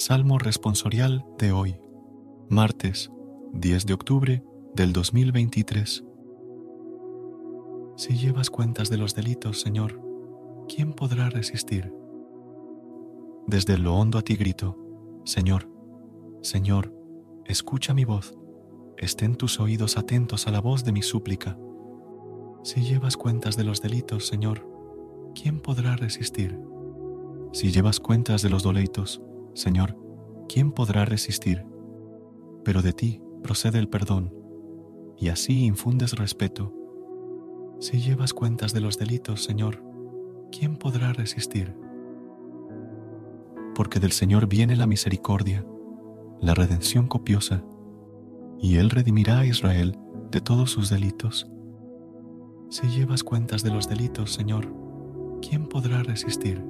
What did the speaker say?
Salmo responsorial de hoy, martes 10 de octubre del 2023. Si llevas cuentas de los delitos, Señor, ¿quién podrá resistir? Desde lo hondo a ti grito, Señor, Señor, escucha mi voz, estén tus oídos atentos a la voz de mi súplica. Si llevas cuentas de los delitos, Señor, ¿quién podrá resistir? Si llevas cuentas de los doleitos, Señor, ¿quién podrá resistir? Pero de ti procede el perdón, y así infundes respeto. Si llevas cuentas de los delitos, Señor, ¿quién podrá resistir? Porque del Señor viene la misericordia, la redención copiosa, y Él redimirá a Israel de todos sus delitos. Si llevas cuentas de los delitos, Señor, ¿quién podrá resistir?